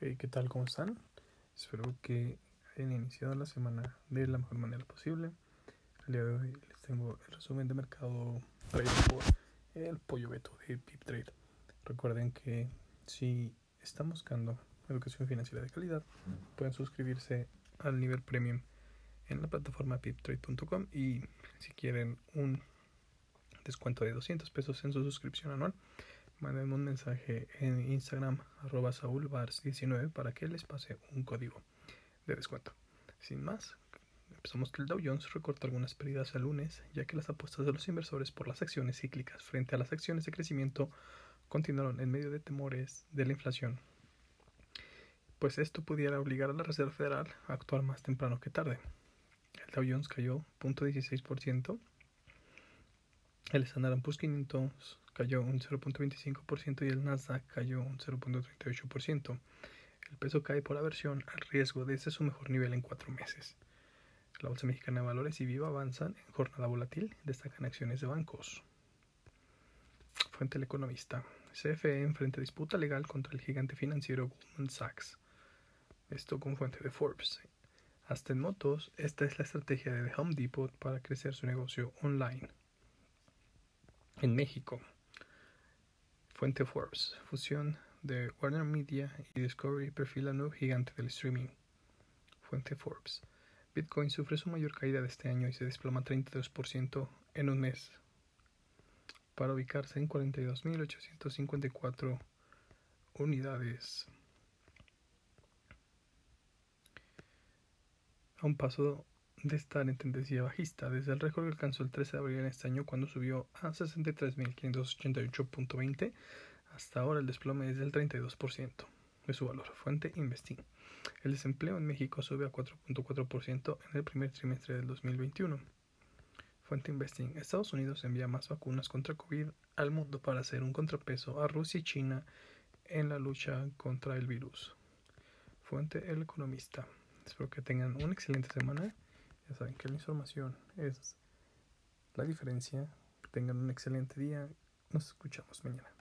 Hey, ¿Qué tal? ¿Cómo están? Espero que hayan iniciado la semana de la mejor manera posible. El día de hoy les tengo el resumen de mercado traído por el pollo beto de PipTrade. Recuerden que si están buscando educación financiera de calidad, pueden suscribirse al nivel premium en la plataforma piptrade.com y si quieren un descuento de 200 pesos en su suscripción anual, manden un mensaje en Instagram arroba saulbars19 para que les pase un código de descuento. Sin más, empezamos que el Dow Jones recorta algunas pérdidas el lunes, ya que las apuestas de los inversores por las acciones cíclicas frente a las acciones de crecimiento continuaron en medio de temores de la inflación. Pues esto pudiera obligar a la Reserva Federal a actuar más temprano que tarde. El Dow Jones cayó 0.16%, el Standard Poor's 500 cayó un 0.25% y el Nasdaq cayó un 0.38%. El peso cae por aversión al riesgo desde su mejor nivel en cuatro meses. La Bolsa Mexicana de Valores y Viva avanzan en jornada volátil, destacan acciones de bancos. Fuente El Economista. CFE enfrenta disputa legal contra el gigante financiero Goldman Sachs. Esto con fuente de Forbes. Hasta en motos, esta es la estrategia de The Home Depot para crecer su negocio online en México. Fuente Forbes. Fusión de Warner Media y Discovery perfila nuevo gigante del streaming. Fuente Forbes. Bitcoin sufre su mayor caída de este año y se desploma 32% en un mes para ubicarse en 42.854 unidades. A un paso de estar en tendencia bajista desde el récord que alcanzó el 13 de abril en este año cuando subió a 63.588.20. Hasta ahora el desplome es del 32% de su valor. Fuente Investing. El desempleo en México sube a 4.4% en el primer trimestre del 2021. Fuente Investing. Estados Unidos envía más vacunas contra COVID al mundo para hacer un contrapeso a Rusia y China en la lucha contra el virus. Fuente El Economista. Espero que tengan una excelente semana. Ya saben que la información es la diferencia. Tengan un excelente día. Nos escuchamos mañana.